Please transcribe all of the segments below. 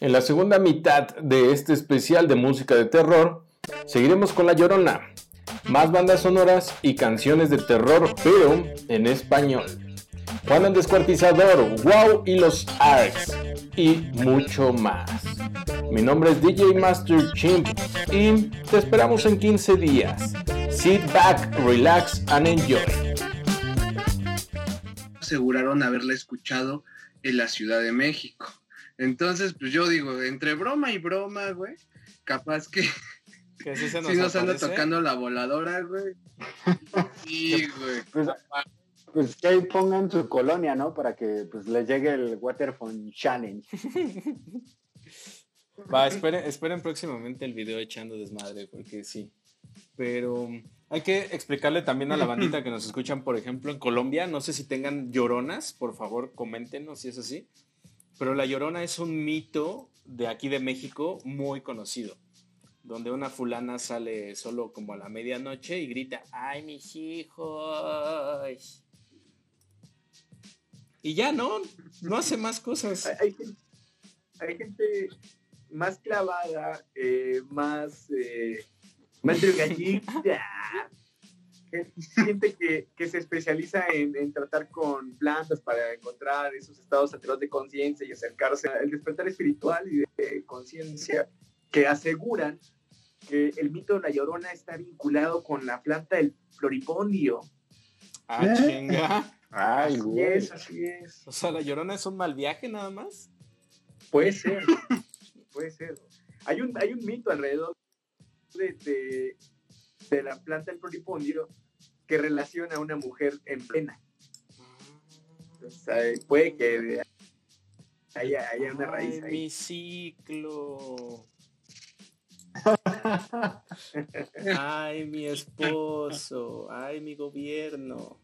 En la segunda mitad de este especial de música de terror, seguiremos con La Llorona, más bandas sonoras y canciones de terror, pero en español. Juan el Descuartizador, Wow y los Arcs, y mucho más. Mi nombre es DJ Master Chimp y te esperamos en 15 días. Sit back, relax and enjoy. Aseguraron haberla escuchado en la Ciudad de México. Entonces, pues yo digo, entre broma y broma, güey, capaz que Que sí se nos si nos anda tocando la voladora, güey. Sí, güey. Pues, pues que ahí pongan su colonia, ¿no? Para que pues les llegue el Waterphone Challenge. Va, esperen, esperen próximamente el video echando desmadre, porque sí. Pero hay que explicarle también a la bandita que nos escuchan, por ejemplo, en Colombia. No sé si tengan lloronas, por favor, coméntenos si es así. Pero la llorona es un mito de aquí de México muy conocido. Donde una fulana sale solo como a la medianoche y grita: ¡Ay, mis hijos! Y ya, ¿no? No hace más cosas. Hay, hay gen- hay gente más clavada, eh, más, eh, más Gente que, que se especializa en, en tratar con plantas para encontrar esos estados alterados de conciencia y acercarse al despertar espiritual y de conciencia que aseguran que el mito de la llorona está vinculado con la planta del floripondio. ¡Ah, chinga! Ay, Así güey. es, así es. O sea, la llorona es un mal viaje nada más. Puede ser, puede ser. Hay un, hay un mito alrededor de, de, de la planta del floripondio que relaciona a una mujer en. O sea, puede que haya, haya una raíz Ay, ahí. mi ciclo. Ay, mi esposo. Ay, mi gobierno.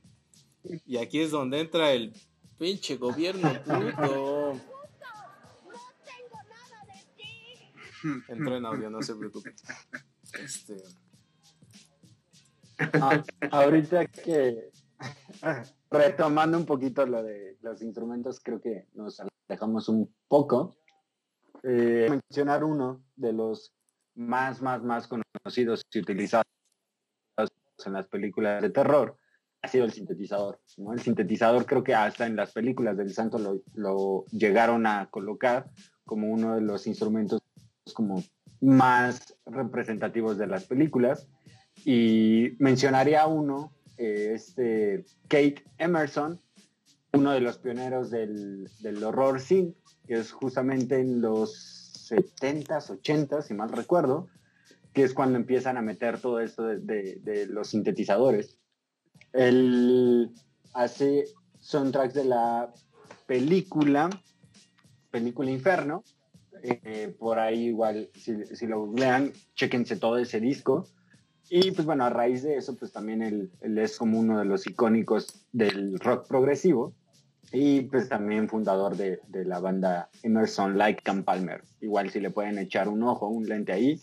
Y aquí es donde entra el pinche gobierno puto. Entró en audio, no se preocupe. Este, Ah, ahorita que retomando un poquito lo de los instrumentos, creo que nos alejamos un poco. Eh, mencionar uno de los más, más, más conocidos y utilizados en las películas de terror ha sido el sintetizador. ¿no? El sintetizador creo que hasta en las películas del santo lo, lo llegaron a colocar como uno de los instrumentos como más representativos de las películas. Y mencionaría uno, eh, este Kate Emerson, uno de los pioneros del, del horror synth, que es justamente en los 70s, 80s, si mal recuerdo, que es cuando empiezan a meter todo esto de, de- los sintetizadores. Él hace soundtracks de la película, película Inferno, eh, por ahí igual, si, si lo googlean, chequense todo ese disco. Y pues bueno, a raíz de eso, pues también él, él es como uno de los icónicos del rock progresivo y pues también fundador de, de la banda Emerson, Like Cam Palmer. Igual si le pueden echar un ojo, un lente ahí,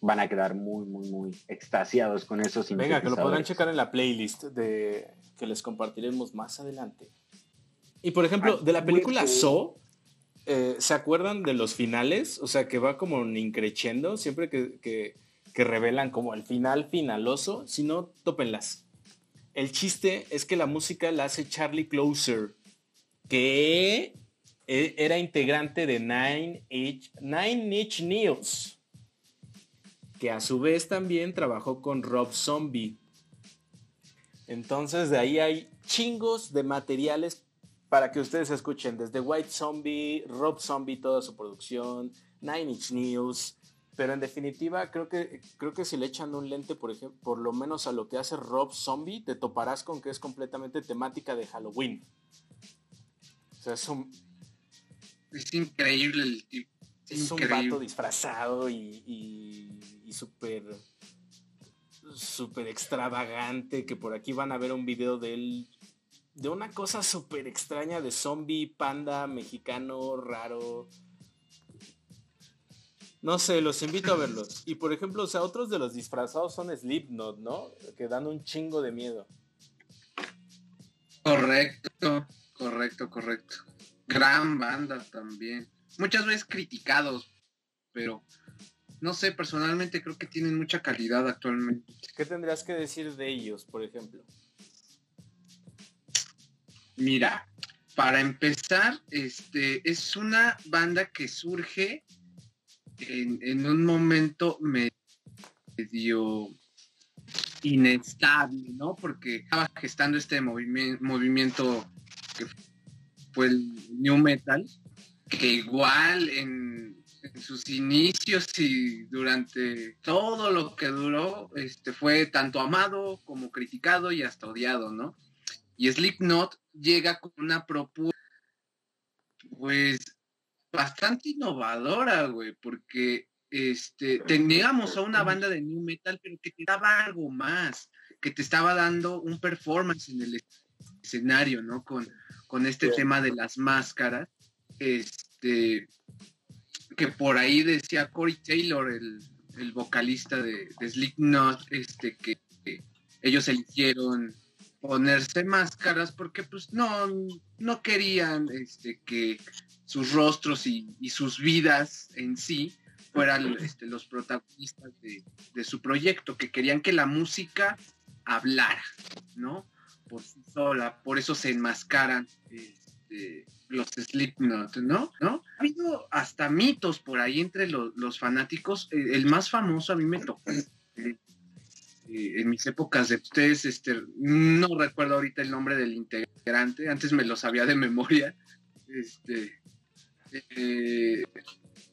van a quedar muy, muy, muy extasiados con esos venga, que lo podrán checar en la playlist de que les compartiremos más adelante. Y por ejemplo, de la película. So, eh, ¿se acuerdan de los finales? O sea, que va como increciendo siempre que, que, que revelan como el final finaloso. Si no, tópenlas. El chiste es que la música la hace Charlie Closer, que e- era integrante de Nine Inch, Nine Inch Nails, que a su vez también trabajó con Rob Zombie. Entonces de ahí hay chingos de materiales para que ustedes escuchen, desde White Zombie, Rob Zombie, toda su producción, Nine Inch Nails, pero en definitiva creo que, creo que si le echan un lente, por ejemplo, por lo menos a lo que hace Rob Zombie, te toparás con que es completamente temática de Halloween. O sea, es un, Es increíble el tipo. es un vato disfrazado y, y, y súper súper extravagante que por aquí van a ver un video de él de una cosa súper extraña de zombie panda mexicano raro no sé los invito a verlos y por ejemplo o sea otros de los disfrazados son Slipknot no que dan un chingo de miedo Correcto, correcto, correcto. Gran banda también. muchas veces criticados, pero no sé, personalmente creo que tienen mucha calidad actualmente. ¿Qué tendrías que decir de ellos, por ejemplo? Mira, para empezar, este es una banda que surge en, un momento medio inestable, ¿no? Porque estaba gestando este movimiento, que fue el New Metal, que igual en, en sus inicios y durante todo lo que duró, este, fue tanto amado como criticado y hasta odiado, ¿no? Y Slipknot llega con una propuesta, pues, bastante innovadora, güey, porque este, teníamos a una banda de new metal, pero que te daba algo más, que te estaba dando un performance en el escenario, ¿no? Con, con este tema de las máscaras, este, que por ahí decía Corey Taylor, el, el vocalista de, de Slipknot, este, que, que ellos eligieron ponerse máscaras porque pues no, no querían este, que sus rostros y, y sus vidas en sí fueran este, los protagonistas de, de, su proyecto, que querían que la música hablara, ¿no? Por sí sola, por eso se enmascaran este, los Slipknot, ¿no? ¿no? Ha habido hasta mitos por ahí entre lo, los fanáticos. El más famoso a mí me tocó eh, mis épocas de ustedes, este, no recuerdo ahorita el nombre del integrante, antes me lo sabía de memoria. Este, eh,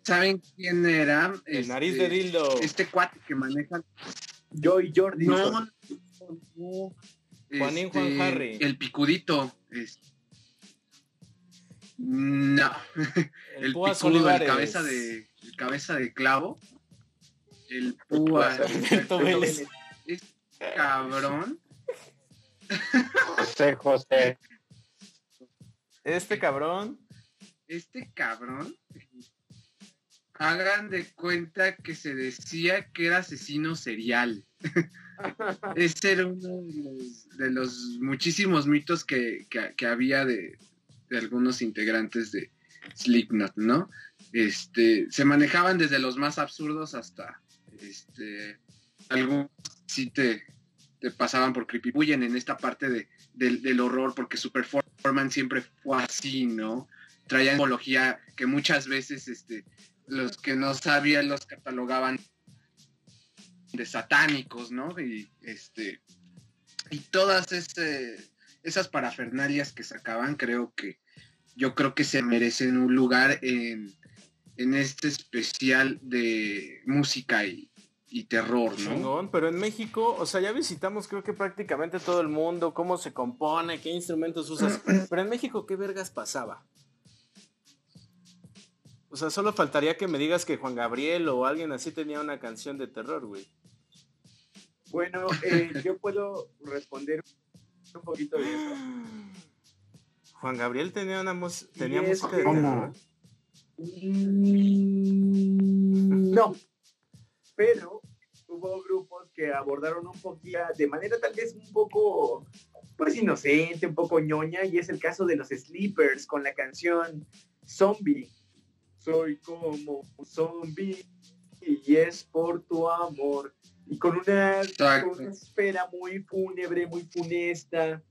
¿Saben quién era? El este, nariz de dildo. Este cuate que maneja. Joy Jordi. No, no, no, Juanín Juan este, Harry. El picudito. es- no. El, El picudo, el cabeza de, el cabeza de clavo. El púa. Este cabrón. José, José. Este cabrón. Este cabrón. Hagan de cuenta que se decía que era asesino serial. Ese era uno de los, de los muchísimos mitos que, que- que había de, de algunos integrantes de Slipknot, ¿no? Este, se manejaban desde los más absurdos hasta este, algunos sí te, te pasaban por creepy. Huyen en esta parte de, del, horror porque su performance siempre fue así, ¿no? Traían simbología que muchas veces este, los que no sabían los catalogaban de satánicos, ¿no? Y este y todas ese- esas parafernalias que sacaban, creo que yo creo que se merecen un lugar en, en este especial de música y, y terror, ¿no? Chingón, pero en México, o sea, ya visitamos creo que prácticamente todo el mundo, cómo se compone, qué instrumentos usas, pero en México, ¿qué vergas pasaba? O sea, solo faltaría que me digas que Juan Gabriel o alguien así tenía una canción de terror, güey. Bueno, eh, yo puedo responder un poquito de eso. Juan Gabriel tenía una tenía música de terror. Mm, No, pero hubo grupos que abordaron un poquito de manera tal vez un poco, pues inocente, un poco ñoña, y es el caso de los Sleepers con la canción Zombie. Soy como un zombie y es por tu amor. Y con una, con una espera muy fúnebre, muy funesta.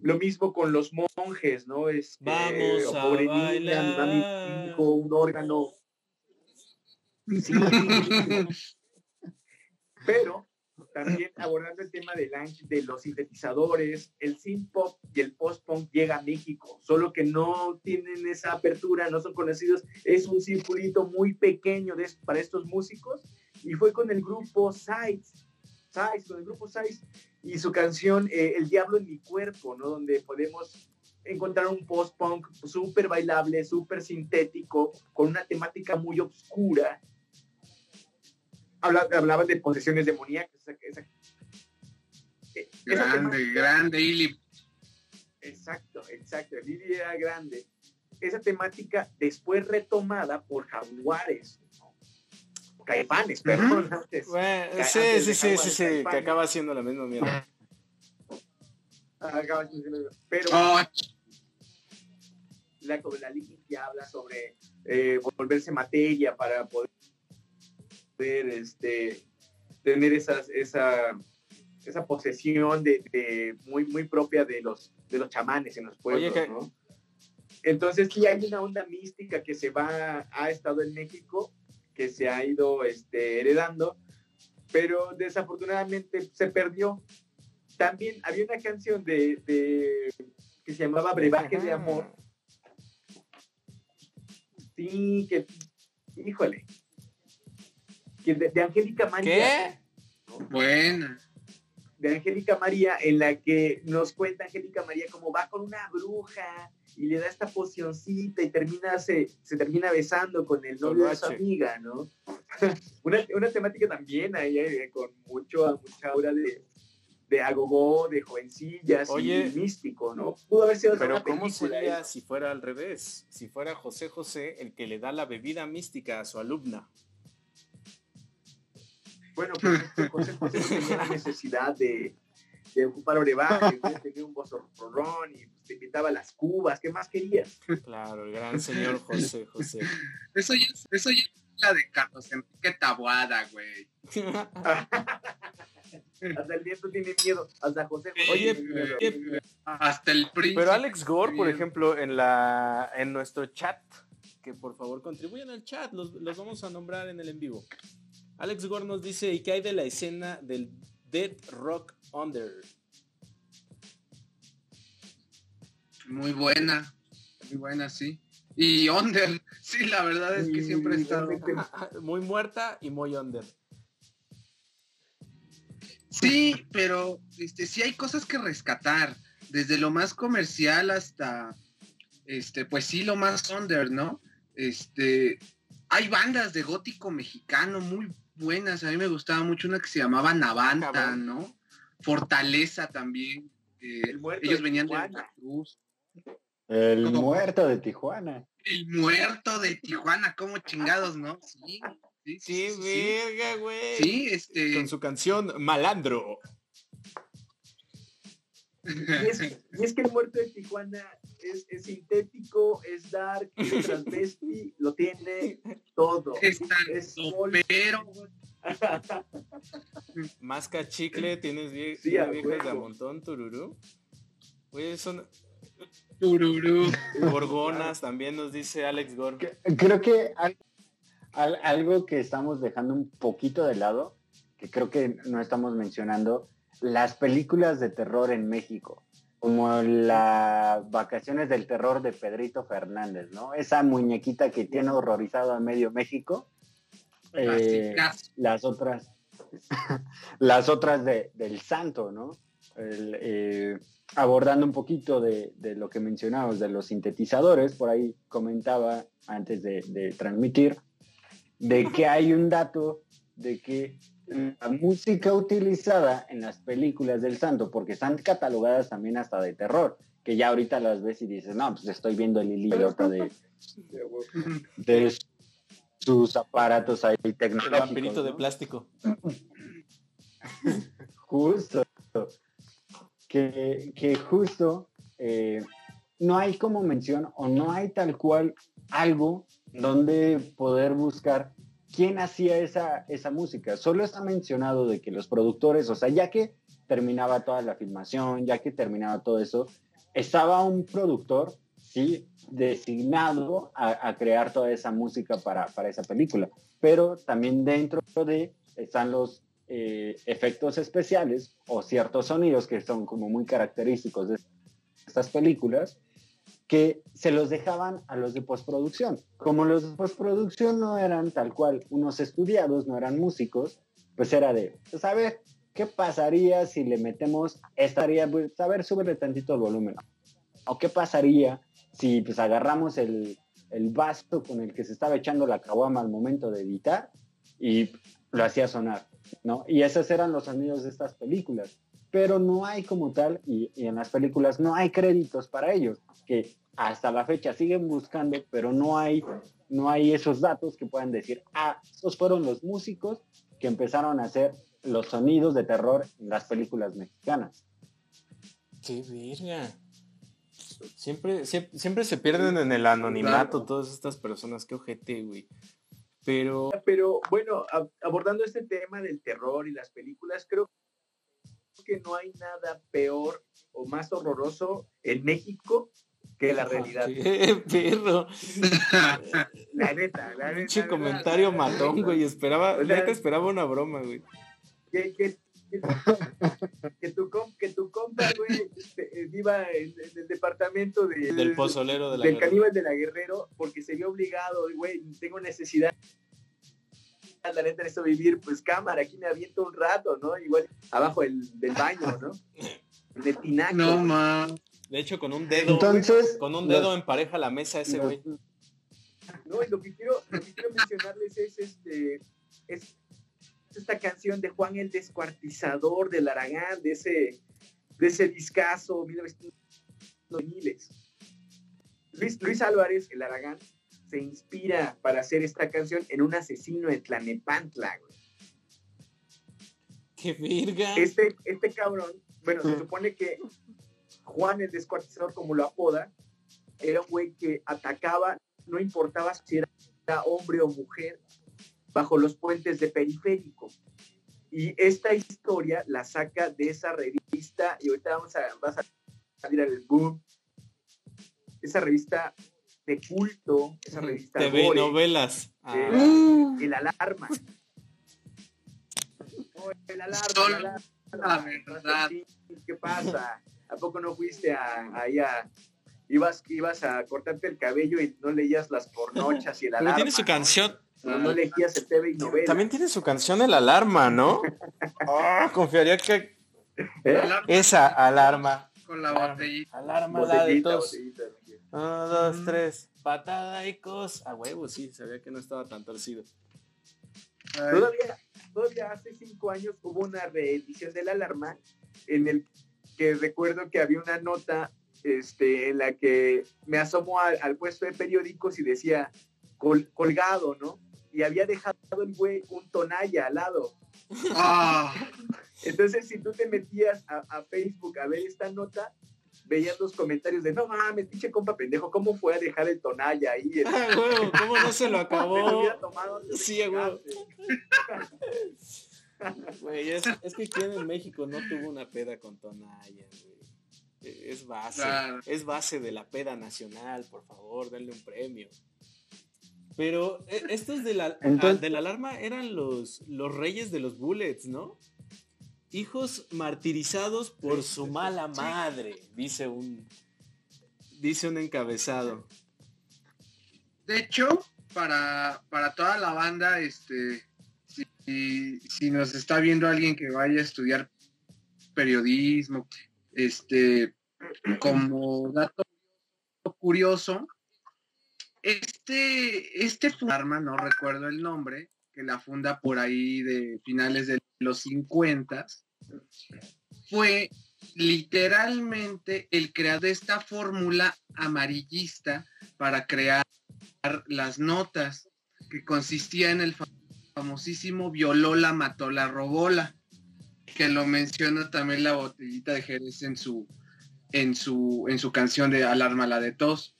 Lo mismo con los monjes, ¿no? Es Vamos a pobre niña, bailar. hijo, un órgano. Sí. Pero también abordando el tema del de los sintetizadores, el synth pop y el post punk llega a México, solo que no tienen esa apertura, no son conocidos, es un circulito muy pequeño de, para estos músicos y fue con el grupo Sides, Sides, con el grupo Sides y su canción eh, El Diablo en mi cuerpo, ¿no? Donde podemos encontrar un post punk súper bailable, súper sintético, con una temática muy oscura. Habla, hablaban de posesiones demoníacas. Esa, esa, eh, esa Grande, temática- grande, Ili. Exacto, exacto. Lili era grande. Esa temática después retomada por Jaguares. ¿no? Caifanes, perdón. antes. Bueno, Ca- sí, antes sí, sí, sí, sí, que acaba siendo la misma mierda. Acaba diciendo- Pero Oh, la, la que habla sobre eh, volverse materia para poder, este, tener esas, esa, esa posesión de, muy, muy propia de los, de los chamanes en los pueblos, ¿no? Entonces sí hay una onda mística que se va, ha estado en México, que se ha ido este, heredando, pero desafortunadamente se perdió. También había una canción de, que se llamaba Brebaje de Amor. Sí, que, híjole, que de, Angélica María. ¿Qué? Buena de Angélica María, en la que nos cuenta Angélica María cómo va con una bruja y le da esta pocioncita y termina, se, se termina besando con el novio de su amiga, ¿no? una, una, temática también ahí eh, con mucho, mucha aura de, de agogó, de jovencillas y místico, ¿no? Pudo haber sido Pero ¿cómo sería si fuera al revés? Si fuera José José el que le da la bebida mística a su alumna. Bueno, pues José José tenía la necesidad de, de ocupar brebaje, tenía un bozorrón y te invitaba a las cubas, ¿qué más querías? Claro, el gran señor José José. Eso ya, eso ya es la de Carlos Enrique Tabuada, güey. hasta el viento tiene miedo, hasta José José Oye, miedo. hasta el príncipe. Pero Alex Gore, por ejemplo, en la en nuestro chat, que por favor contribuyan al chat, los, los vamos a nombrar en el en vivo. Alex Gore nos dice, ¿y qué hay de la escena del Dead Rock Under? Muy buena, muy buena, sí. Y Under, sí, la verdad es que siempre está muy muerta y muy Under. Sí, pero este, sí hay cosas que rescatar, desde lo más comercial hasta, este, pues sí, lo más under, ¿no? Este, hay bandas de gótico mexicano muy buenas. A mí me gustaba mucho una que se llamaba Navanta, ¿no? Fortaleza también. ellos venían de la Cruz. El muerto de Tijuana. El muerto de Tijuana, como chingados, ¿no? Sí. Sí, sí, verga, güey. Sí, este. Con su canción Malandro. Y es, y es, que el muerto de Tijuana es, es sintético, es dark, es transvesti, lo tiene todo. Es tan pero... Masca chicle, tienes vie sí, viejas de a montón, tururú. Oye, son... Tururú. Gorgonas, también nos dice Alex Gore. Creo que algo que estamos dejando un poquito de lado, que creo que no estamos mencionando, las películas de terror en México, como las vacaciones del terror de Pedrito Fernández, ¿no? Esa muñequita que tiene horrorizado a medio México. Eh, las otras, las otras de, del santo, ¿no? Eh, abordando un poquito de, de, lo que mencionamos de los sintetizadores, por ahí comentaba antes de, de transmitir, de que hay un dato de que la música utilizada en las películas del santo, porque están catalogadas también hasta de terror, que ya ahorita las ves y dices, no, pues estoy viendo el idiota de, de sus aparatos ahí tecnológicos. El vampirito de plástico. justo. Que, que justo eh, no hay como mención o no hay tal cual algo donde poder buscar quién hacía esa, esa música. Solo está mencionado de que los productores, o sea, ya que terminaba toda la filmación, ya que terminaba todo eso, estaba un productor, sí, designado a, crear toda esa música para, para, esa película. Pero también dentro de están los eh, efectos especiales o ciertos sonidos que son como muy característicos de estas películas que se los dejaban a los de postproducción. Como los de postproducción no eran tal cual unos estudiados, no eran músicos, pues era de, pues a ver, ¿qué pasaría si le metemos, estaría, pues a ver, súbele tantito el volumen. ¿O qué pasaría si pues agarramos el, el vaso con el que se estaba echando la caguama al momento de editar y lo hacía sonar, ¿no? Y esos eran los sonidos de estas películas pero no hay como tal, y, en las películas no hay créditos para ellos, que hasta la fecha siguen buscando, pero no hay, no hay esos datos que puedan decir, ah, esos fueron los músicos que empezaron a hacer los sonidos de terror en las películas mexicanas. ¡Qué virga! Siempre, siempre, siempre se pierden en el anonimato todas estas personas. Qué ojete, güey. Pero Pero bueno, abordando este tema del terror y las películas, creo que no hay nada peor o más horroroso en México que la realidad. Qué perro. La neta, la neta. Pinche comentario la matón, güey. Esperaba, O sea- neta esperaba una broma, güey. Que, que, que, que tu, que tu compa, güey, este, eh, viva en, en el departamento de, Del pozolero de la del caníbal de la Guerrero porque se vio obligado, güey, tengo necesidad. La neta necesito vivir, pues cámara, aquí me aviento un rato, ¿no? Igual abajo del, del baño, ¿no? De tinaco. No, ma. De hecho, con un dedo. Entonces, con un dedo los- empareja la mesa ese, güey. No, y lo que quiero, lo que quiero mencionarles es este es esta canción de Juan el Descuartizador del Aragán, de ese, de ese discazo 1900. Luis, Luis Álvarez, el Aragán, se inspira para hacer esta canción en un asesino de Tlanepantla, güey. ¡Qué virga! Este, este cabrón, bueno, se supone que Juan el Descuartizador, como lo apoda, era un güey que atacaba, no importaba si era hombre o mujer, bajo los puentes de periférico. Y esta historia la saca de esa revista, y ahorita vamos a, vas a salir al boom, esa revista de culto, esa revista TV gore, novelas. Ah. el alarma. Oh, el alarma, el alarma. la verdad. ¿Qué pasa? ¿A poco no fuiste a, ahí a... Ibas, ibas a cortarte el cabello y no leías las pornochas y el Pero alarma. tiene su canción. No, no leías el TV y novela. También tiene su canción El Alarma, ¿no? Ah, confiaría que ¿Eh? Esa alarma. Con la botellita. Alarma la de Botellita, tos. botellita. Uno, dos, tres. Patada y cos. A huevo, sí, sabía que no estaba tan torcido. Todavía, todavía hace cinco años hubo una reedición de la alarma en el que recuerdo que había una nota este, en la que me asomó al, al puesto de periódicos y decía col- colgado, ¿no? Y había dejado el güey un tonalla al lado. ah, Entonces, si tú te metías a, a Facebook a ver esta nota, veías los comentarios de no mames, pinche compa pendejo, ¿cómo fue a dejar el tonalla ahí? El- Ah, huevo, ¿cómo no se lo acabó? de Sí, huevo. Güey, es, es que quien en México no tuvo una peda con Tonaya, güey. Eh, Es base. Claro. Es base de la peda nacional, por favor, denle un premio. Pero eh, estos de la, Entonces- ah, de la alarma eran los, los reyes de los bullets, ¿no? Hijos martirizados por su mala madre, dice un, dice un encabezado. De hecho, para, para toda la banda, este, si, si nos está viendo alguien que vaya a estudiar periodismo, este, como dato curioso, este, este arma, no recuerdo el nombre, que la funda por ahí de finales de los 50, fue literalmente el creador de esta fórmula amarillista para crear las notas, que consistía en el fa- famosísimo violola matola robola, que lo menciona también la botellita de Jerez en su, en su, en su canción de Alarma la de tos.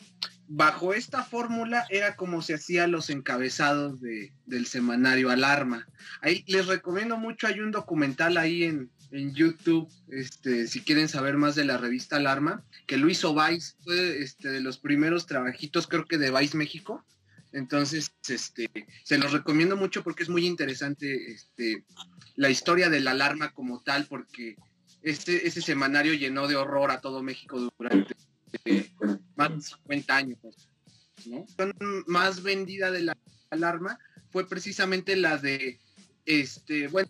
Bajo esta fórmula era como se hacían los encabezados de, del semanario Alarma. Ahí les recomiendo mucho, hay un documental ahí en, en YouTube, este, si quieren saber más de la revista Alarma, que lo hizo Vice, fue este, de los primeros trabajitos, creo que de Vice México. Entonces, este, se los recomiendo mucho porque es muy interesante este, la historia de la alarma como tal, porque ese semanario llenó de horror a todo México durante más de 50 años. ¿no? La más vendida de la alarma fue precisamente la de, este, bueno,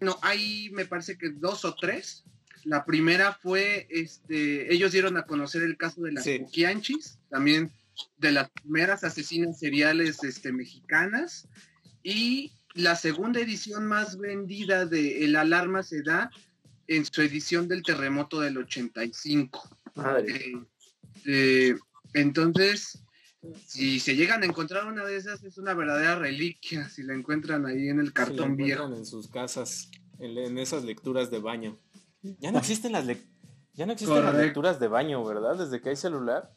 no, hay me parece que dos o tres. La primera fue, este, ellos dieron a conocer el caso de las Sí. También de las primeras asesinas seriales este, mexicanas. Y la segunda edición más vendida de El Alarma se da en su edición del terremoto del 85. Madre. Eh, eh, entonces, si se llegan a encontrar una de esas, es una verdadera reliquia. Si la encuentran ahí en el Se la cartón viejo. en sus casas, en, en esas lecturas de baño. Ya no existen las lecturas. Ya no existen las lecturas de baño, ¿verdad? Desde que hay celular,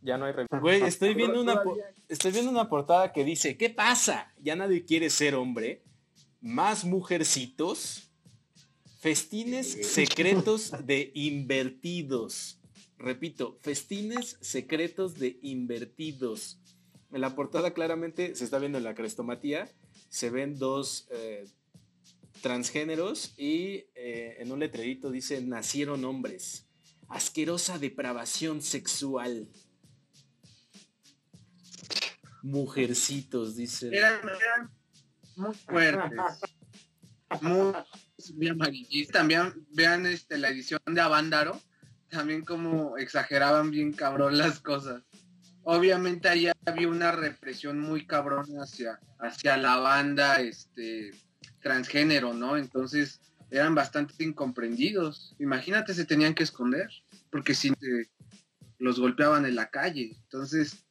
ya no hay... Güey, estoy viendo una... Estoy viendo una portada que dice, ¿qué pasa? Ya nadie quiere ser hombre. Más mujercitos. Festines secretos de invertidos. Repito, festines secretos de invertidos. En la portada claramente se está viendo en la crestomatía. Se ven dos eh, transgéneros y eh, en un letrerito dice, nacieron hombres. Asquerosa depravación sexual. Mujercitos, dice. Eran, muy fuertes. Muy amarillistas. También vean este, la edición de Avándaro. También como exageraban bien cabrón las cosas. Obviamente ahí había una represión muy cabrón hacia, hacia la banda este, transgénero, ¿no? Entonces eran bastante incomprendidos. Imagínate, se tenían que esconder, porque si eh, los golpeaban en la calle. Entonces,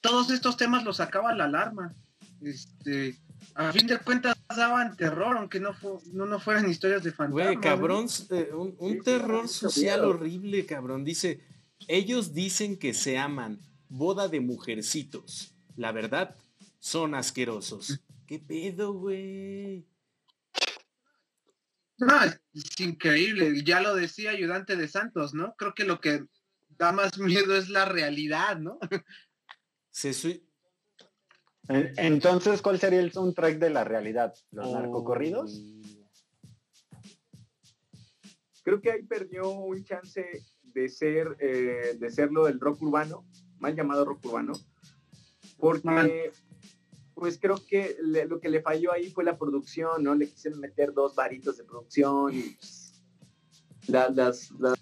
todos estos temas los sacaba la alarma. Este, a fin de cuentas daban terror, aunque no, fu- no, no fueran historias de fantasmas. Güey, ¿no? cabrón, eh, un, un Sí, terror social miedo. horrible, cabrón. Dice, ellos dicen que se aman, boda de mujercitos. La verdad, son asquerosos. ¿Qué pedo, güey? No, es, increíble. Ya lo decía ayudante de Santos, ¿no? Creo que lo que da más miedo es la realidad, ¿no? Se Entonces, ¿cuál sería el soundtrack de la realidad? ¿Los Oh. narcocorridos? Creo que ahí perdió un chance de ser, eh, de serlo del rock urbano, mal llamado rock urbano, porque pues creo que le- lo que le falló ahí fue la producción, ¿no? Le quisieron meter dos varitos de producción y pues, la- las, las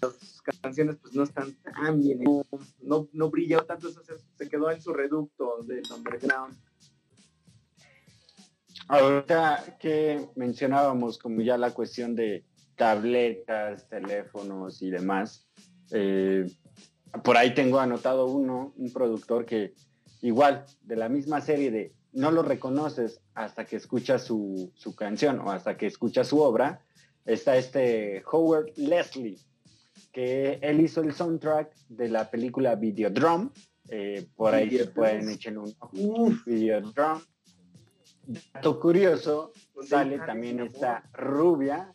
canciones pues no están tan bien, no, no, no brilló tanto, se, se quedó en su reducto del underground. Ahorita que mencionábamos como ya la cuestión de tabletas, teléfonos y demás, eh, por ahí tengo anotado uno, un productor que igual de la misma serie de no lo reconoces hasta que escuchas su, su canción o hasta que escuchas su obra, está este Howard Leslie, que él hizo el soundtrack de la película Videodrome, eh, por ahí se pueden echar un ojo. Dato curioso, sale también esta rubia,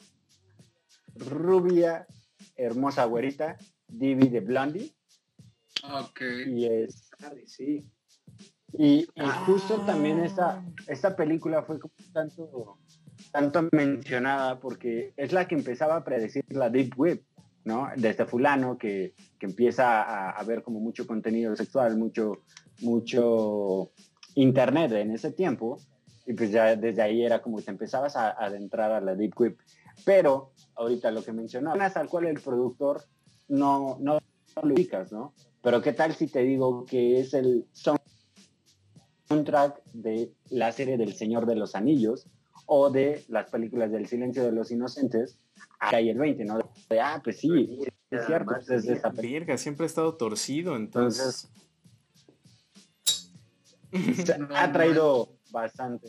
rubia, hermosa güerita, Divi de Blondie, Ok. y es sí. y, y Ah. justo también esta, esta película fue como tanto, tanto mencionada porque es la que empezaba a predecir la Deep Web, ¿no? Desde fulano que, que empieza a, a ver como mucho contenido sexual, mucho, mucho internet en ese tiempo, y pues ya desde ahí era como que te empezabas a, a adentrar a la Deep Web. Pero ahorita lo que mencionabas, al cual el productor no, no lo ubicas, ¿no? Pero qué tal si te digo que es el sound soundtrack de la serie del Señor de los Anillos o de las películas del Silencio de los Inocentes, acá hay el 20, ¿no? De, ah, pues sí, es cierto, pues es. Verga, siempre ha estado torcido, entonces... Se ha traído bastante,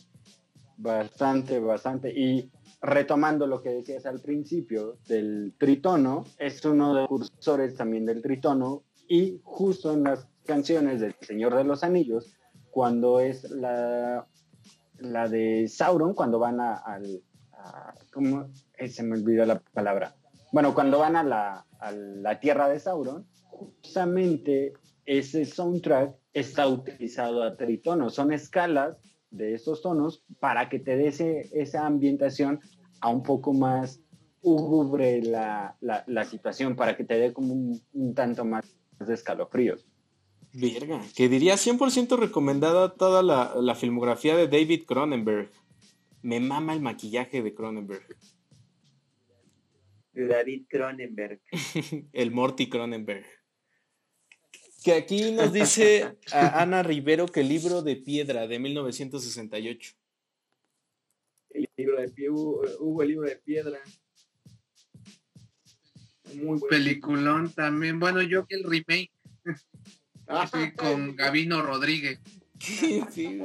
bastante, bastante. Y retomando lo que decías al principio del tritono, es uno de los cursores también del tritono y justo en las canciones del Señor de los Anillos, cuando es la, la de Sauron, cuando van a, al... ¿cómo? Eh, se me olvidó la palabra. Bueno, cuando van a la, a la tierra de Sauron, justamente ese soundtrack está utilizado a tritono. Son escalas de esos tonos para que te dé ese- esa ambientación a un poco más lúgubre la, la, la situación, para que te dé como un, un tanto más de escalofríos. Verga, que diría 100% recomendada toda la, la filmografía de David Cronenberg. Me mama el maquillaje de Cronenberg. De David Cronenberg. el Morty Cronenberg. Que aquí nos dice a Ana Rivero que el libro de piedra de 1968. El libro de pie, hubo, hubo el libro de piedra. Muy bueno. Peliculón también. Bueno, yo que el remake Ah, sí, con Gavino Rodríguez. ¿Qué, sí.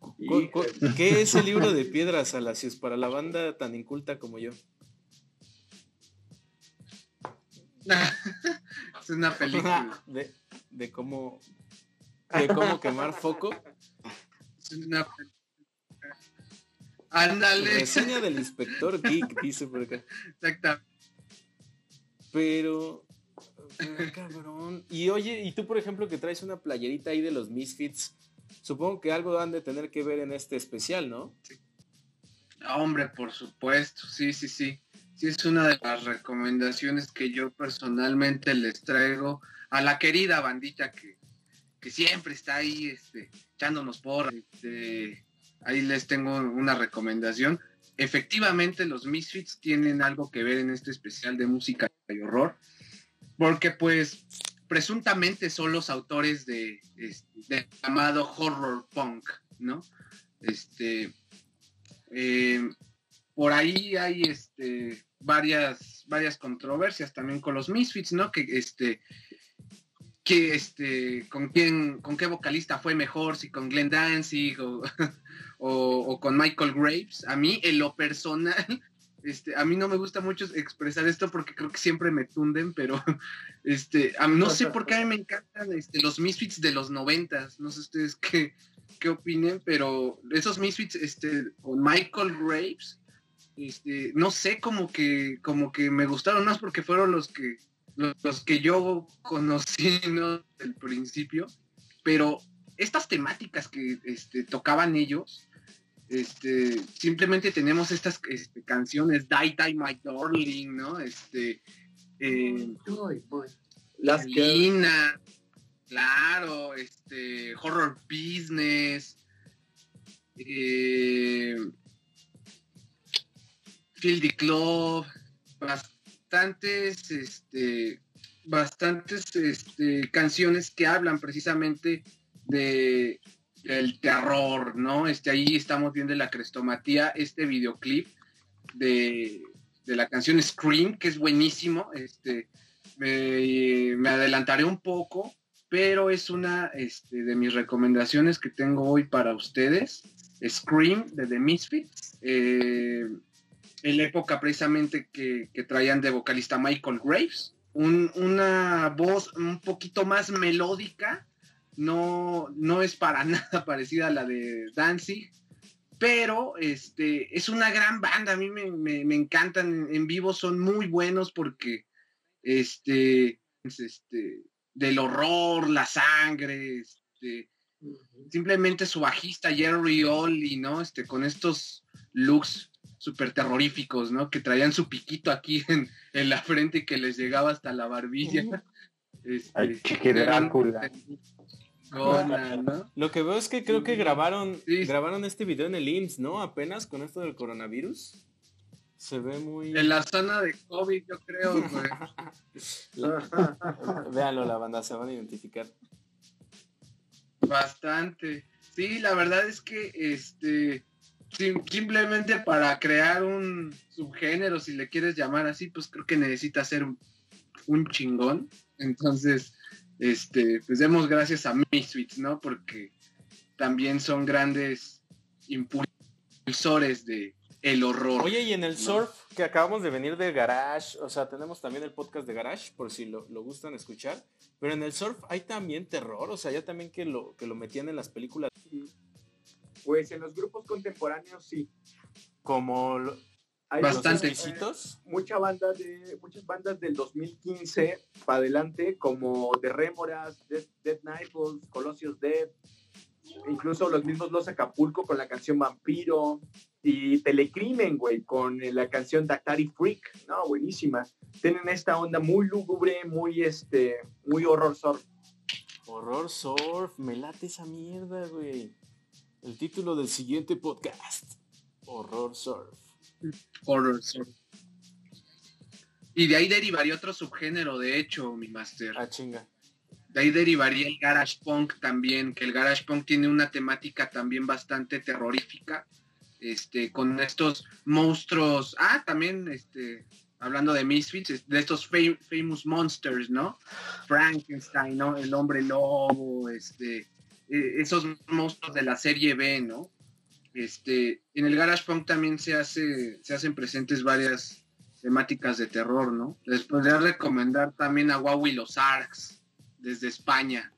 Cu- Híjole. cu- ¿Qué es el libro de piedra, Salacios, para la banda tan inculta como yo? es una película. de, de cómo de cómo quemar foco. Es una película. Ándale. Reseña del inspector Geek, dice por acá. Exactamente. Pero, ah, cabrón. Y oye, y tú, por ejemplo, que traes una playerita ahí de los Misfits, supongo que algo han de tener que ver en este especial, ¿no? Hombre, por supuesto, sí, sí, sí. Sí, es una de las recomendaciones que yo personalmente les traigo a la querida bandita que, que siempre está ahí este, echándonos por. Este, ahí les tengo una recomendación. Efectivamente, los Misfits tienen algo que ver en este especial de música y horror, porque pues presuntamente son los autores de, este, de llamado horror punk, ¿no? Este, eh, por ahí hay este, varias, varias controversias también con los Misfits, ¿no? Que este, que este, con quién, con qué vocalista fue mejor, si con Glenn Danzig o, o, con Michael Graves. A mí, en lo personal, este, a mí no me gusta mucho expresar esto porque creo que siempre me tunden, pero este, no sé por qué a mí me encantan este, los Misfits de los noventas. No sé ustedes qué, qué opinen, pero esos Misfits este, con Michael Graves, este, no sé, como que, como que me gustaron más porque fueron los que, los, los que yo conocí ¿no? del principio, pero estas temáticas que este, tocaban ellos, este, simplemente tenemos estas este, canciones, Die Die My Darling, ¿no? Este, eh, Las Lina, claro, este, Horror Business, eh, Fieldy Club, bastantes, este, bastantes este, canciones que hablan precisamente de el terror, ¿no? Este, ahí estamos viendo la crestomatía, este videoclip de, de la canción Scream, que es buenísimo, este, me, adelantaré un poco, pero es una este, de mis recomendaciones que tengo hoy para ustedes. Scream de The Misfits, eh, en la época precisamente que, que traían de vocalista Michael Graves, un- una voz un poquito más melódica, no, no es para nada parecida a la de Danzig, pero este, es una gran banda, a mí me, me- me encantan, en vivo son muy buenos porque este, es, este, del horror, la sangre, este, simplemente su bajista Jerry Olly, ¿no? Este, con estos looks súper terroríficos, ¿no? Que traían su piquito aquí en, en la frente y que les llegaba hasta la barbilla. Este, Ay, eran- Drácula. Gona, ¿no? Lo que veo es que creo que grabaron, Sí. grabaron este video en el IMSS, ¿no? Apenas con esto del coronavirus. Se ve muy... En la zona de COVID, yo creo, güey. Véanlo, la banda, se van a identificar. Bastante. Sí, la verdad es que este simplemente para crear un subgénero, si le quieres llamar así, pues creo que necesita ser un, chingón. Entonces, este, pues demos gracias a Misfits, ¿no? Porque también son grandes impulsores de el horror. Oye, y en el No. surf, que acabamos de venir de Garage, o sea, tenemos también el podcast de Garage, por si lo, lo gustan escuchar. Pero en el surf hay también terror, o sea, ya también que lo, que lo metían en las películas. Pues en los grupos contemporáneos sí. Como lo- Hay Bastante. los exquisitos. mucha banda de, muchas bandas del 2015 para adelante, como The Rémoras, Dead, Dead Nightfalls, Colossus Dead, incluso los mismos Los Acapulco con la canción Vampiro y Telecrimen, güey, con la canción Dactari Freak, no, buenísima. Tienen esta onda muy lúgubre, muy, este, muy horror surf. Horror surf, me late esa mierda, güey. El título del siguiente podcast. Horror surf. horror. surf. Y de ahí derivaría otro subgénero, de hecho, mi master. Ah, chinga. De ahí derivaría el garage punk también, que el garage punk tiene una temática también bastante terrorífica, este, con estos monstruos, ah, también, este, hablando de Misfits, de estos fam- famous monsters, ¿no? Frankenstein, ¿no? El hombre lobo, este, eh, esos monstruos de la serie B, ¿no? Este, en el garage punk también se hace, se hacen presentes varias temáticas de terror, ¿no? Les podría recomendar también a Huawei los Arcs desde España.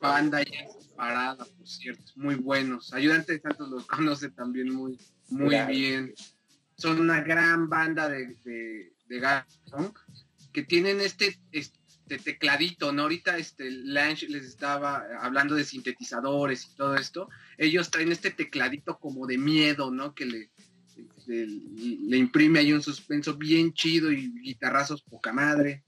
Banda ya parada, por cierto, muy buenos. Ayudante de Santos los conoce también muy, muy Claro. bien. Son una gran banda de, de, de garage punk que tienen este, este tecladito, ¿no? Ahorita este Lange les estaba hablando de sintetizadores y todo esto. Ellos traen este tecladito como de miedo, ¿no? Que le, este, le imprime ahí un suspenso bien chido y guitarrazos poca madre.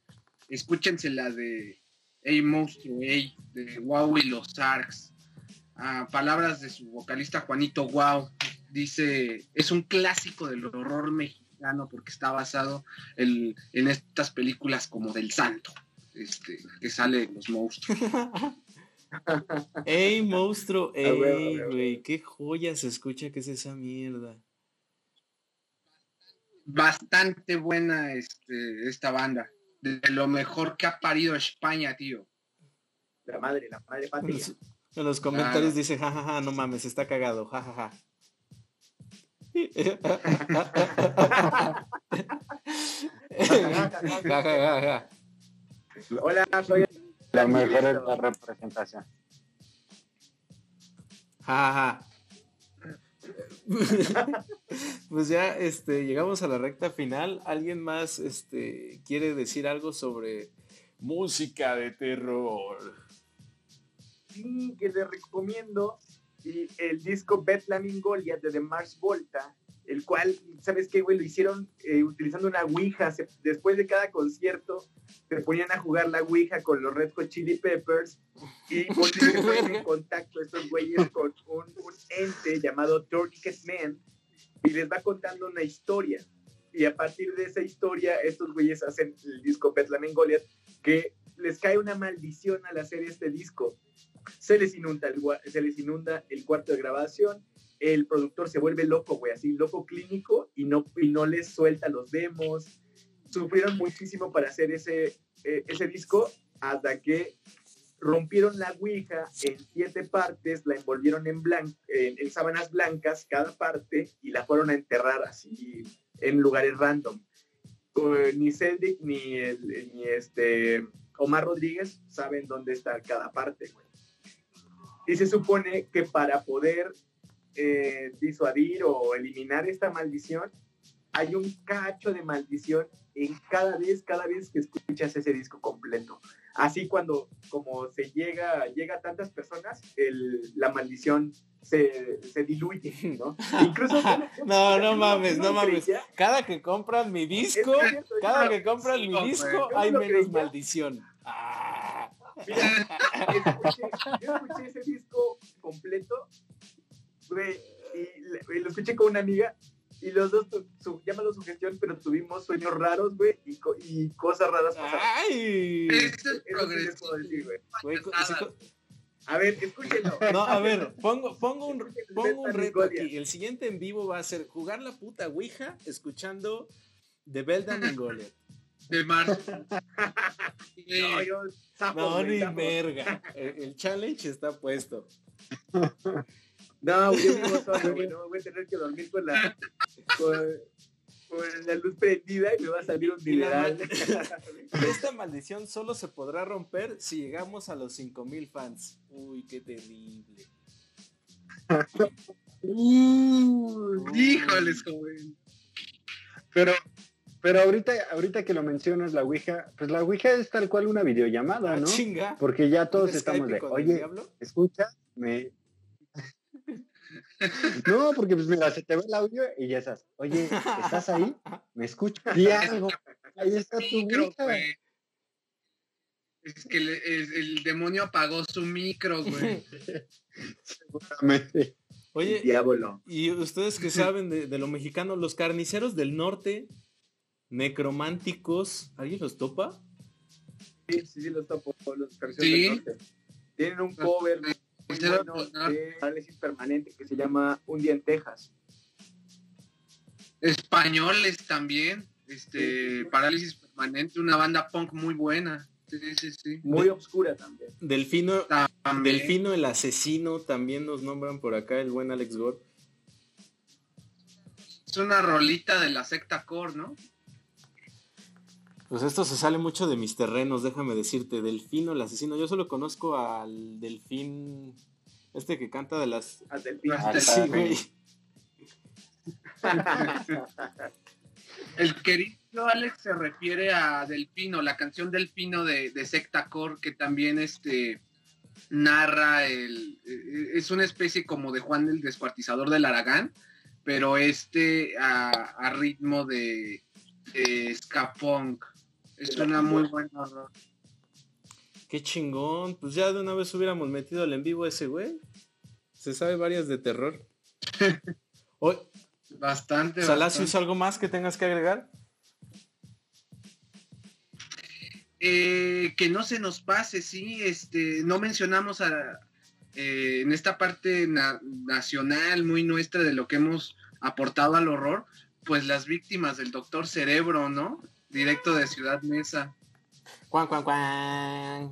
Escúchense la de Ey Monstruo, Ey, de Wow y los Arcs. Ah, palabras de su vocalista Juanito Wow. Dice, es un clásico del horror mexicano porque está basado en, en estas películas como del santo, este, que sale los monstruos. ¡Ey, monstruo! ¡Ey, güey! ¡Qué joya se escucha que es esa mierda! Bastante buena este, esta banda. De lo mejor que ha parido España, tío. La madre, la madre En patria. los, en los comentarios Claro. dice, jajaja, no mames, está cagado, jajaja. Jajaja. Hola, soy La mejor es la representación. Jaja. Pues ya este, llegamos a la recta final. ¿Alguien más este, quiere decir algo sobre música de terror? sí, que les recomiendo el disco Bethlehem Goliath de The Mars Volta, el cual, ¿sabes qué, güey? Lo hicieron eh, utilizando una Ouija. Se- después de cada concierto, se ponían a jugar la Ouija con los Red Hot Chili Peppers y ponen en contacto estos güeyes con un, un ente llamado Tourniquet Man y les va contando una historia. Y a partir de esa historia, estos güeyes hacen el disco Goliath, que les cae una maldición al hacer este disco se les inunda el, cuarto de grabación, el productor se vuelve loco, güey, así loco clínico y no, les suelta los demos. Sufrieron muchísimo para hacer ese, eh, ese disco hasta que rompieron la Ouija en siete partes, la envolvieron en, sábanas blancas cada parte y la fueron a enterrar así en lugares random. Ni el- ni este Omar Rodríguez saben dónde está cada parte, güey. Y se supone que para poder eh, disuadir o eliminar esta maldición, hay un cacho de maldición en cada vez, cada vez que escuchas ese disco completo. Así cuando, como se llega, llega a tantas personas, el- la maldición se, se diluye, ¿no? Incluso... No, no mames, no mames. creía. Cada que compran mi disco, cierto, cada que compran sí, mi disco, hay menos creía. maldición. Ah. Mira, escuché, yo escuché ese disco completo, güey, y, y lo escuché con una amiga, y los dos, tu- su, llámalo sugestión, pero tuvimos sueños raros, güey, y, co- y cosas raras pasaron. ¡Ay! Esto es Eso sí les progresivo. puedo decir, güey. Güey, co- sí, co- A ver, escúchenlo. No, a ver, pongo, pongo, un, pongo un reto aquí. El siguiente en vivo va a ser jugar la puta Ouija escuchando The Beldan and Goliath. De marzo. No, yo, zafo, No, ni verga. El, el challenge está puesto. No, yo vivo solo, güey, no voy a tener que dormir con la, con, con la luz prendida y me va a salir un mineral. Esta maldición solo se podrá romper si llegamos a los 5000 fans. Uy, qué terrible. Híjoles, joven. Pero, pero ahorita, ahorita que lo mencionas, la Ouija, pues la Ouija es tal cual una videollamada, Ah, ¿no? chinga. Porque ya todos ¿Un estamos de, el oye, escucha, me... No, porque pues mira, se te ve el audio y ya estás, oye, ¿estás ahí? ¿Me escuchas? Di algo. Ahí está tu Micro, Ouija. güey. Es que le- es- el demonio apagó su micro, güey. Seguramente. Oye, Diablo. y ustedes que saben de, de lo mexicano, los carniceros del norte, necrománticos, ¿alguien los topa? Sí, sí, sí, los topo, los canciones Sí. del norte. Tienen un cover muy bueno de análisis permanente que se llama Un día en Texas. Españoles también. Este, Parálisis Permanente, una banda punk muy buena. Sí, sí, sí. Muy obscura también. Delfino, También. Delfino el asesino, también nos nombran por acá el buen Alex Gore. Es una rolita de la secta core, ¿no? Pues esto se sale mucho de mis terrenos, déjame decirte. Delfino, el asesino. Yo solo conozco al delfín. Este que canta de las. Hasta Sí, güey. El querido Alex se refiere a Delfino, la canción Delfino de, de Secta Core, que también este, narra el. eh, Es una especie como de Juan el Descuartizador del Aragán, pero este a, a ritmo de, de ska punk. Es una muy buena rola. Qué chingón. Pues ya de una vez hubiéramos metido al en vivo ese, güey. Se sabe varias de terror. Oye, Bastante. Bastante. ¿algo más que tengas que agregar? Eh, que no se nos pase, sí, este, no mencionamos a, eh, en esta parte na- nacional muy nuestra de lo que hemos aportado al horror, pues las víctimas del doctor Cerebro, ¿no? Directo de Ciudad Mesa. Cuan, cuan, cuan.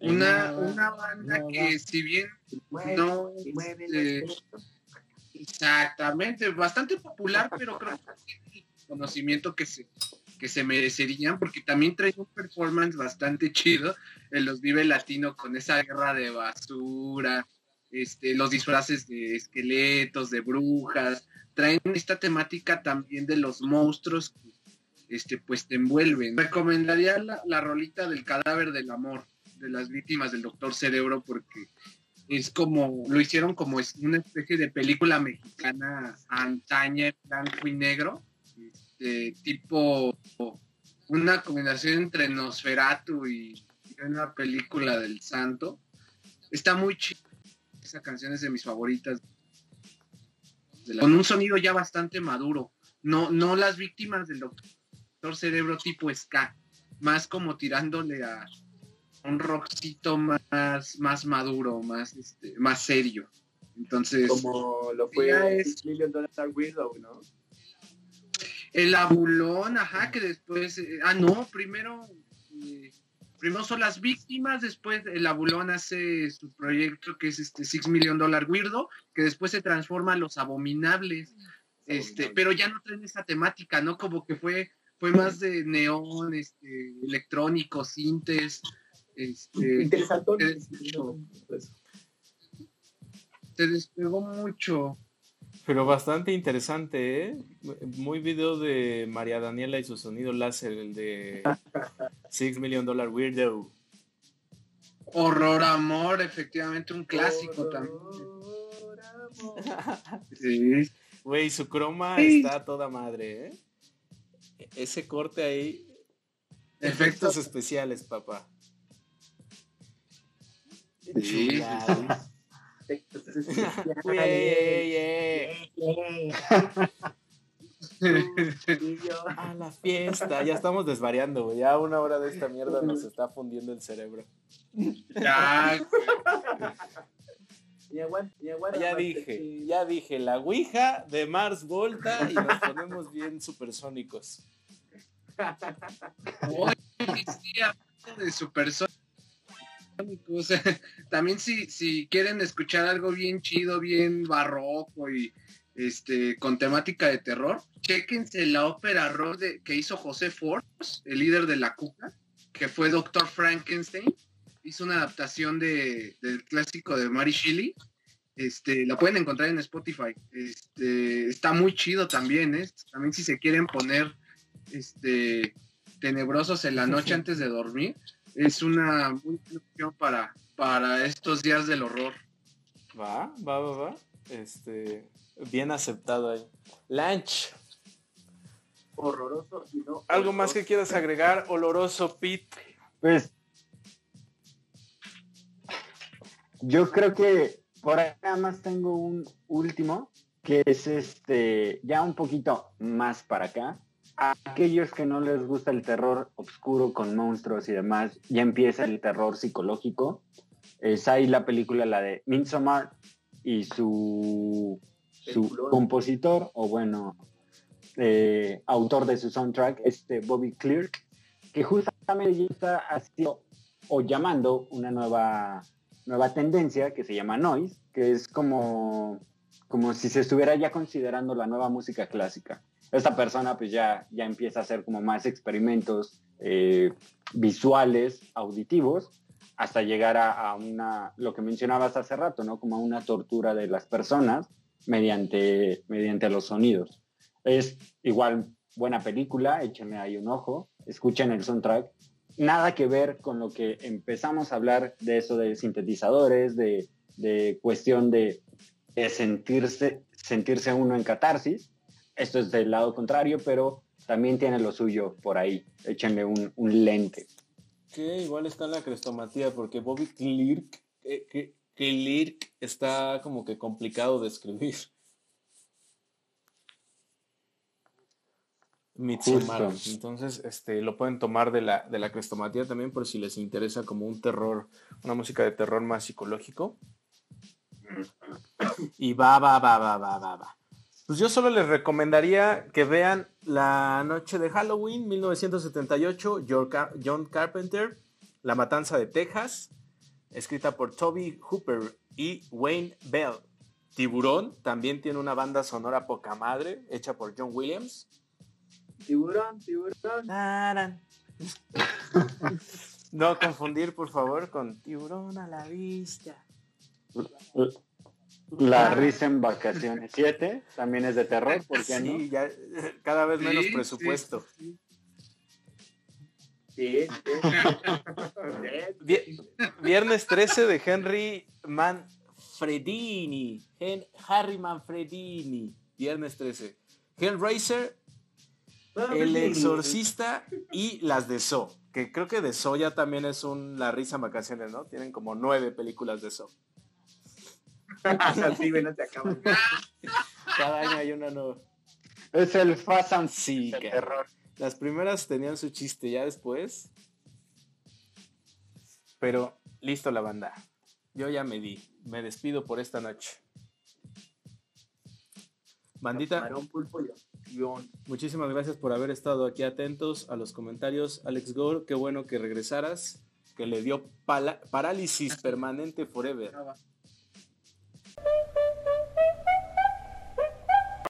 Una, una banda no, que si bien Mueve, no, mueve este, exactamente, bastante popular, pero creo que tiene el conocimiento que se, que se merecerían, porque también trae un performance bastante chido en los Vive Latino con esa guerra de basura, este, los disfraces de esqueletos, de brujas, traen esta temática también de los monstruos que este, pues te envuelven. Recomendaría la, la rolita del cadáver del amor de las víctimas del Doctor Cerebro porque es como, lo hicieron como una especie de película mexicana antaña, blanco y negro, este, tipo una combinación entre Nosferatu y, una película del santo. Está muy chida, esa canción es de mis favoritas. La- con un sonido ya bastante maduro, no, no las víctimas del Doctor Cerebro tipo ska, más como tirándole a un rockcito más, más maduro, más, este, más serio. Entonces, Como lo fue es- Million Dollar Widow, ¿no? el abulón, ajá, que después, eh, ah, no, primero, eh, primero son las víctimas, después el abulón hace su proyecto que es este Six Million Dollar Weirdo, que después se transforma a los abominables, este, pero ya no traen esa temática, ¿no? Como que fue, fue más de neón, este, electrónico, sintes, este, Interesante. se despegó mucho. Pero bastante interesante, ¿eh? Muy video de María Daniela y su sonido láser, el de Six Million Dollar Weirdo. Horror Amor, efectivamente un clásico también. Por amor. Sí. Güey, su croma Sí. está toda madre, ¿eh? Ese corte ahí. Efectos Efectos especiales, papá. Sí. Chulada. Efectos especiales. Güey, eh. Y yo, A la fiesta. Ya estamos desvariando, güey. Ya una hora de esta mierda nos está fundiendo el cerebro. Ya, aguanta, aguanta, Ya dije, ya dije, la Ouija de Mars Volta y nos ponemos bien supersónicos. Oye, sí, hablando de supersónicos. O sea, también si, si quieren escuchar algo bien chido, bien barroco y este con temática de terror, chéquense la ópera rock de- que hizo José Force, el líder de la Cuca, que fue Doctor Frankenstein. Hizo una adaptación de, del clásico de Mary Shelley. Este, la pueden encontrar en Spotify. Este, está muy chido también, ¿eh? También si se quieren poner este, tenebrosos en la noche antes de dormir, es una muy buena opción para, para estos días del horror. Va, va, va, va. Este, bien aceptado ahí. Lanch, Horroroso y no. ¿algo más que quieras agregar? Oloroso Pete. Pues yo creo que por ahí nada más tengo un último que es este ya un poquito más para acá. A aquellos que no les gusta el terror oscuro con monstruos y demás, ya empieza el terror psicológico. Es ahí la película, la de Midsommar, y su, su compositor, o bueno, eh, autor de su soundtrack, este Bobby Clear, que justamente ya está haciendo o llamando una nueva, nueva tendencia que se llama noise, que es como, como si se estuviera ya considerando la nueva música clásica. Esta persona pues ya, ya empieza a hacer como más experimentos eh, visuales, auditivos, hasta llegar a, una, lo que mencionabas hace rato, ¿no? Como a una tortura de las personas mediante, mediante los sonidos. Es igual buena película, échenle ahí un ojo, escuchen el soundtrack. Nada que ver con lo que empezamos a hablar de eso de sintetizadores, de, de cuestión de, de sentirse, sentirse uno en catarsis. Esto es del lado contrario, pero también tiene lo suyo por ahí. Échenle un, un lente. Que igual está en la crestomatía, porque Bobby Clerk, eh, Clerk está como que complicado de escribir. Midsommar. Entonces, este, lo pueden tomar de la, de la crestomatía también por si les interesa como un terror, una música de terror más psicológico. Y va, va, va, va, va, va, va. Pues yo solo les recomendaría que vean La Noche de Halloween, 1978, John Carpenter, La Matanza de Texas, escrita por Toby Hooper y Wayne Bell. Tiburón también tiene una banda sonora poca madre, hecha por John Williams. Tiburón, tiburón. no confundir, por favor, con Tiburón a la vista. La risa en vacaciones 7 también es de terror, ¿por qué sí, no? ya cada vez menos sí, presupuesto. Sí, sí. Viernes 13 de Henry Manfredini. Hen Harry Manfredini. Viernes 13. Hellraiser, El Exorcista y las de So. Que creo que de So ya también es un La risa en vacaciones, ¿no? Tienen como nueve películas de So. Así, no se acaban. Cada año hay una nueva. Es el Fast and Sí, de que terror. las primeras tenían su chiste, ya después. Pero listo la banda. Yo ya me di. Me despido por esta noche. Bandita, muchísimas gracias por haber estado aquí atentos a los comentarios. Alex Gore, qué bueno que regresaras. Que le dio parálisis permanente forever. Bye.